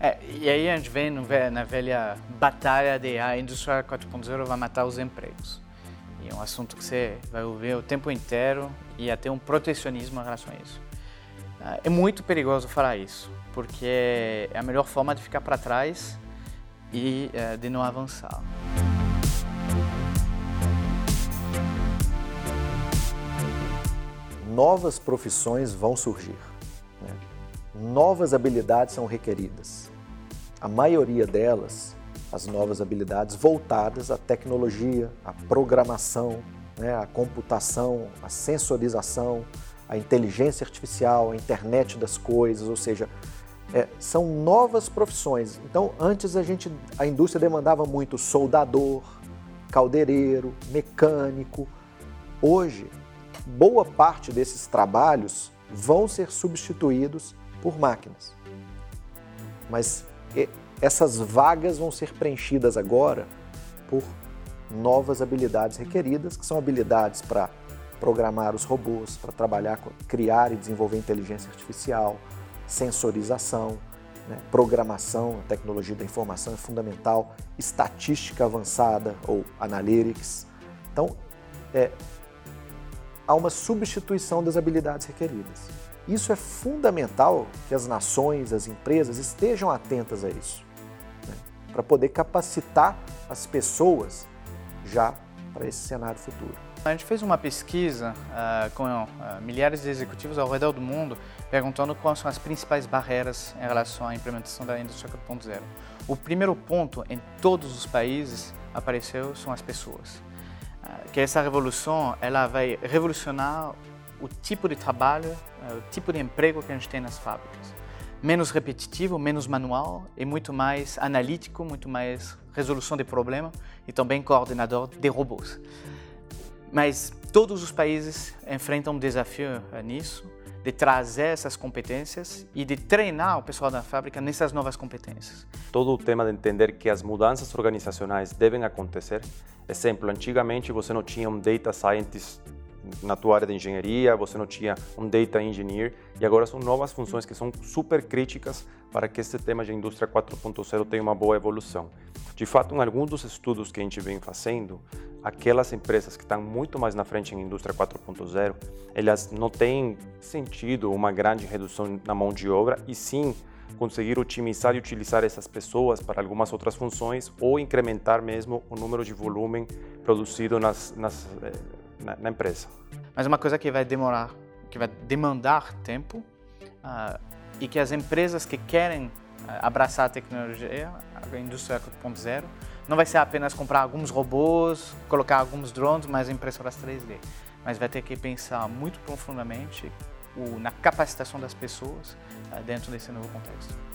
É, e aí a gente vem na velha batalha de a indústria 4.0 vai matar os empregos. E é um assunto que você vai ouvir o tempo inteiro e até um protecionismo em relação a isso. Ah, é muito perigoso falar isso, porque é a melhor forma de ficar para trás e é, de não avançar. Novas profissões vão surgir. Né? Novas habilidades são requeridas. A maioria delas, as novas habilidades voltadas à tecnologia, à programação, né? à computação, à sensorização, à inteligência artificial, à internet das coisas, ou seja, é, são novas profissões. Então, antes a gente, a indústria demandava muito soldador, caldeireiro, mecânico. Hoje, boa parte desses trabalhos vão ser substituídos por máquinas. Mas essas vagas vão ser preenchidas agora por novas habilidades requeridas, que são habilidades para programar os robôs, para trabalhar, criar e desenvolver inteligência artificial, sensorização, né? programação, tecnologia da informação é fundamental, estatística avançada ou analytics. Então, é, há uma substituição das habilidades requeridas. Isso é fundamental que as nações, as empresas estejam atentas a isso, né? para poder capacitar as pessoas já para esse cenário futuro. A gente fez uma pesquisa uh, com uh, milhares de executivos ao redor do mundo, perguntando quais são as principais barreiras em relação à implementação da indústria 4.0. O primeiro ponto em todos os países apareceu são as pessoas. Uh, que essa revolução ela vai revolucionar o tipo de trabalho, o tipo de emprego que a gente tem nas fábricas. Menos repetitivo, menos manual e muito mais analítico, muito mais resolução de problema e também coordenador de robôs. Mas todos os países enfrentam um desafio eh, nisso, de trazer essas competências e de treinar o pessoal da fábrica nessas novas competências. Todo o tema de entender que as mudanças organizacionais devem acontecer. Exemplo, antigamente você não tinha um data scientist na tua área de engenharia, você não tinha um data engineer e agora são novas funções que são super críticas para que esse tema de indústria 4.0 tenha uma boa evolução. De fato, em alguns dos estudos que a gente vem fazendo, aquelas empresas que estão muito mais na frente em indústria 4.0, elas não têm sentido uma grande redução na mão de obra e sim conseguir otimizar e utilizar essas pessoas para algumas outras funções ou incrementar mesmo o número de volume produzido nas, nas, eh, na, na, empresa. Mas uma coisa que vai demorar, que vai demandar tempo uh, e que as empresas que querem uh, abraçar a tecnologia, a indústria 4.0, não vai ser apenas comprar alguns robôs, colocar alguns drones, mas impressoras 3D. Mas vai ter que pensar muito profundamente na capacitação das pessoas uh, dentro desse novo contexto.